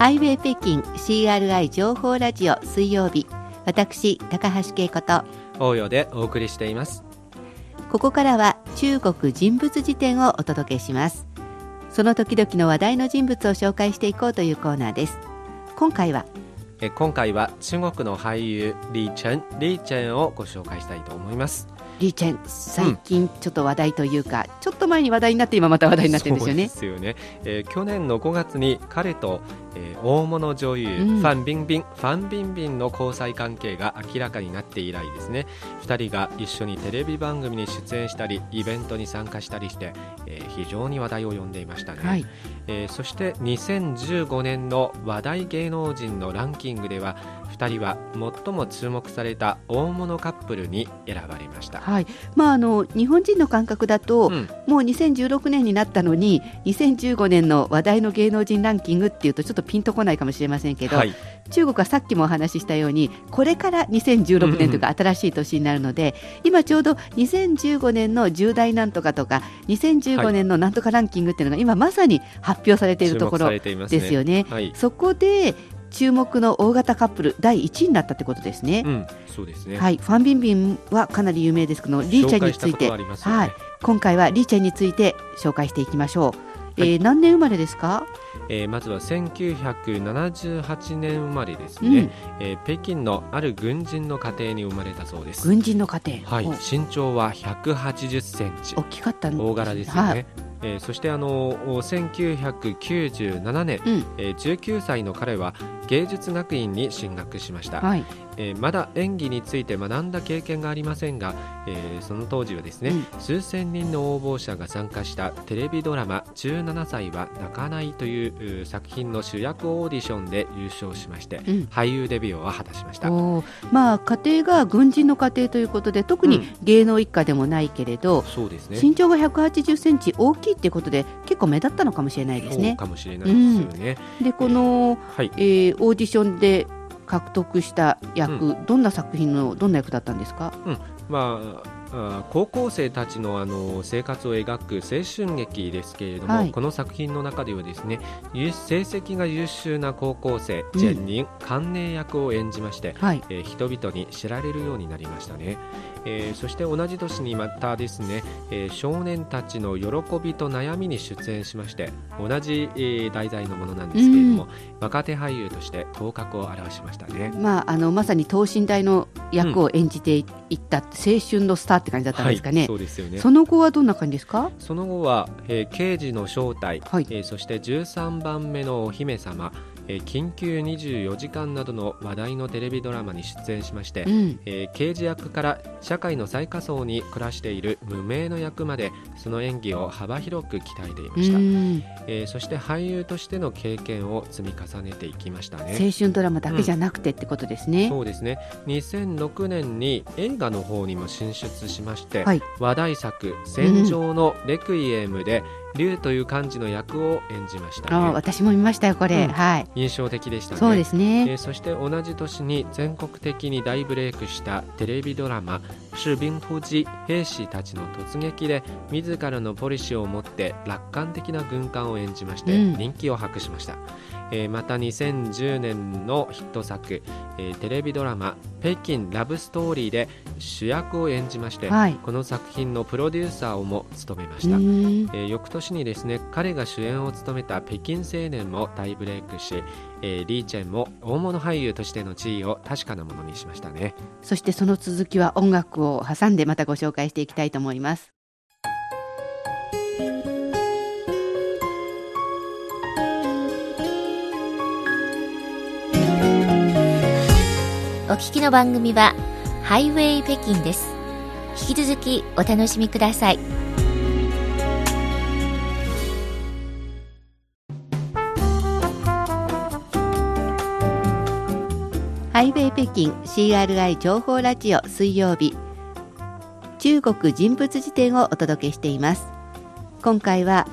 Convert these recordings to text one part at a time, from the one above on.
ハイウェイ北京 CRI 情報ラジオ水曜日私高橋恵子と応用でお送りしています。ここからは中国人物辞典をお届けします。その時々の話題の人物を紹介していこうというコーナーです。今回はえ今回は中国の俳優リー・チェンリー・チェンをご紹介したいと思います。リーチェン最近ちょっと話題というか、うん、ちょっと前に話題になって今また話題になってるんですよね。ですよね、えー、去年の5月に彼と、えー、大物女優、うん、ファン・ビンビンファン・ビンビンの交際関係が明らかになって以来ですね。2人が一緒にテレビ番組に出演したりイベントに参加したりして、えー、非常に話題を呼んでいましたね、はい、えー、そして2015年の話題芸能人のランキングでは2人は最も注目された大物カップルに選ばれました、はい。まあ、あの日本人の感覚だと、うん、もう2016年になったのに2015年の話題の芸能人ランキングっていうとちょっとピンとこないかもしれませんけど、はい、中国はさっきもお話ししたようにこれから2016年というか新しい年になるので、うん、今ちょうど2015年の重大なんとかとか2015年のなんとかランキングっていうのが今まさに発表されているところですよね。ねはい、そこで注目の大型カップル第1位になったってことですね。うん、そうですね。はい、ファンビンビンはかなり有名ですけど、リーチェンについて、ね、はい、今回はリーチェンについて紹介していきましょう。はい、えー、何年生まれですか？えー、まずは1978年生まれですね、うん、えー、北京のある軍人の家庭に生まれたそうです。軍人の家庭。はい。身長は180センチ。大きかった大柄ですよね、はいえー、そしてあの1997年、うん、えー、19歳の彼は芸術学院に進学しました、はい、えー、まだ演技について学んだ経験がありませんが、えー、その当時はですね、うん、数千人の応募者が参加したテレビドラマ「17歳は泣かない」という作品の主役オーディションで優勝しまして、うん、俳優デビューを果たしました、まあ、家庭が軍人の家庭ということで特に芸能一家でもないけれど、うん、そうですね、身長が180センチ大きいっていうことで結構目立ったのかもしれないですね。かもしれないですよね。でこの、はい、えー、オーディションで獲得した役、うん、どんな作品のどんな役だったんですか、うん、まあ高校生たちのあの生活を描く青春劇ですけれども、はい、この作品の中ではですね成績が優秀な高校生、ジェンニン、観念役を演じまして、はい、えー、人々に知られるようになりましたね。えー、そして同じ年にまたですね、えー、少年たちの喜びと悩みに出演しまして同じ、えー、題材のものなんですけれども、うん、若手俳優として頭角を現しましたね、まあ、あのまさに等身大の役を演じていった、うん、青春のスターって感じだったんですかね、はい、そうですよね。その後はどんな感じですか？その後は、えー、刑事の正体、はい、えー、そして13番目のお姫様えー、緊急24時間などの話題のテレビドラマに出演しまして、うん、えー、刑事役から社会の最下層に暮らしている無名の役までその演技を幅広く鍛えていました、えー、そして俳優としての経験を積み重ねていきましたね。青春ドラマだけじゃなくてってことですね、うん、そうですね。2006年に映画の方にも進出しまして、はい、話題作「戦場のレクイエム」で、龍という漢字の役を演じました、ね、あ私も見ましたよこれ、うん、はい。印象的でしたね。そうですね、えー、そして同じ年に全国的に大ブレイクしたテレビドラマ「士兵突撃」兵士たちの突撃で自らのポリシーを持って楽観的な軍艦を演じまして人気を博しました、うんえー、また2010年のヒット作、えー、テレビドラマ「北京ラブストーリー」で主役を演じまして、はい、この作品のプロデューサーをも務めました、えー、翌年にですね彼が主演を務めた「北京青年」も大ブレイクし、えー、リーチェンも大物俳優としての地位を確かなものにしましたね。そしてその続きは音楽を挟んでまたご紹介していきたいと思いますお聞きの番組はハイウェイ北京です。引き続きお楽しみください。ハイウェイ北京 CRI 情報ラジオ水曜日中国人物辞典をお届けしています今回は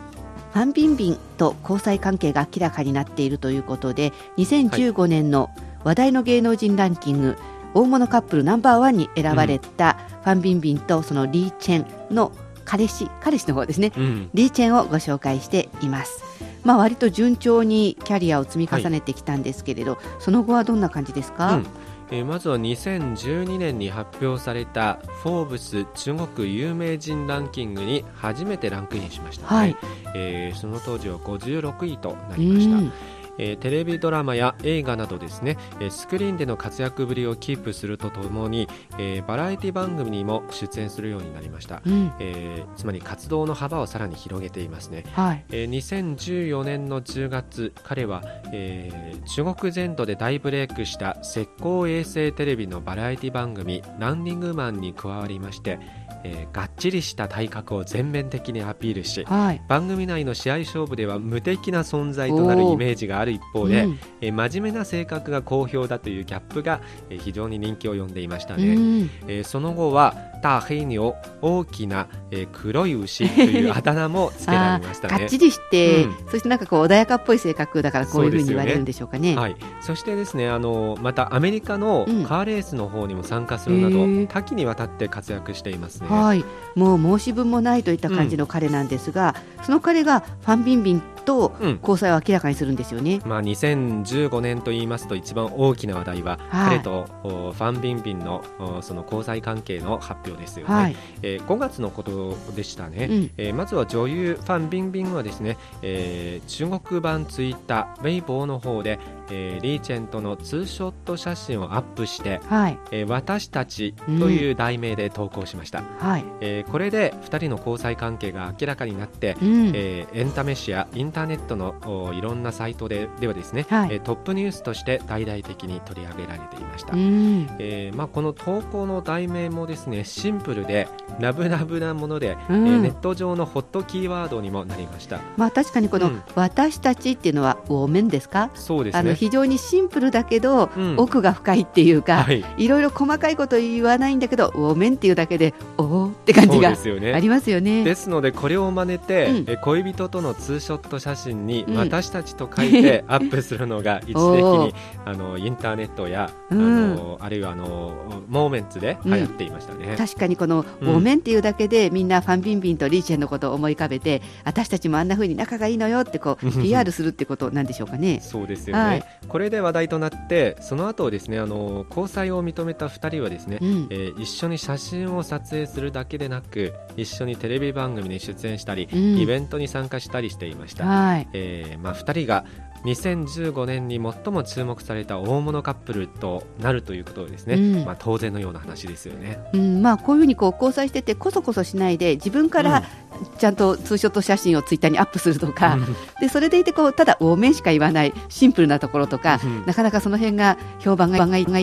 ファン・ビンビンと交際関係が明らかになっているということで2015年の、はい話題の芸能人ランキング大物カップルナンバーワンに選ばれたファン・ビンビンとそのリー・チェンの彼氏彼氏の方ですね、うん、リー・チェンをご紹介しています。まあ、割と順調にキャリアを積み重ねてきたんですけれど、はい、その後はどんな感じですか、うんえー、まずは2012年に発表された「フォーブス中国有名人ランキング」に初めてランクインしました、ね、はい、えー、その当時は56位となりました。えー、テレビドラマや映画などですね、えー、スクリーンでの活躍ぶりをキープするとともに、えー、バラエティ番組にも出演するようになりました、うん、えー、つまり活動の幅をさらに広げていますね、はい、えー、2014年の10月彼は、えー、中国全土で大ブレイクした石膏衛星テレビのバラエティ番組「ランニングマン」に加わりましてえー、がっちりした体格を全面的にアピールし、はい、番組内の試合勝負では無敵な存在となるイメージがある一方で、うん、えー、真面目な性格が好評だというギャップが、えー、非常に人気を呼んでいましたね、うん、えー、その後は大黑牛大きな、えー、黒い牛というあだ名もつけられましたね。がっちりして、うん、そしてなんかこう穏やかっぽい性格だからこういうふうに言われるんでしょうかね、ね、はい、そしてですねあのまたアメリカのカーレースの方にも参加するなど、多岐にわたって活躍していますね、はい。もう申し分もないといった感じの彼なんですが、うん、その彼がファン・ビンビンと交際を明らかにするんですよね、うん、まあ、2015年と言いますと一番大きな話題は、はい、彼とファン・ビンビンのその交際関係の発表ですよね、はい、えー、5月のことでしたね、うん、えー、まずは女優ファン・ビンビンはですね、えー、中国版ツイッターウェイボーの方で、えー、リーチェンとのツーショット写真をアップして、はい、えー、私たちという題名で投稿しました、うん、はい。えー、これで2人の交際関係が明らかになって、うん、えー、エンタメ誌やインターネットのいろんなサイトでではですね、はい、えトップニュースとして大々的に取り上げられていました、うん、えー、まあ、この投稿の題名もですねシンプルでラブラブなもので、うん、えー、ネット上のホットキーワードにもなりました、まあ、確かにこの、私たちっていうのはウォーメンですか？そうですね。非常にシンプルだけど、うん、奥が深いっていうか、はい、いろいろ細かいこと言わないんだけどウォーメンっていうだけでおおって感じがありますよね。ですのでこれを真似て、うん、え恋人とのツーショット写真に私たちと書いて アップするのが一時的にあのインターネットや、あのあるいはあのモーメンツで流行っていましたね。確かにこのウォーメンっていうだけでみんなファンビンビンとリーチェンのことを思い浮かべて私たちもあんなふうに仲がいいのよってこう PR するってことなんでしょうかね。そうですよね、はい、これで話題となってその後ですねあの交際を認めた2人はですね、うん、えー、一緒に写真を撮影するだけでなく一緒にテレビ番組に出演したり、うん、イベントに参加したりしていました、はい。えーまあ、2人が2015年に最も注目された大物カップルとなるということですね、うん、まあ、当然のような話ですよね、うん。まあ、こういうふうにこう交際しててこそこそしないで自分からちゃんとツーショット写真をツイッターにアップするとか、うん、でそれでいてこうただ多めしか言わないシンプルなところとか、なかなかその辺が評判がいい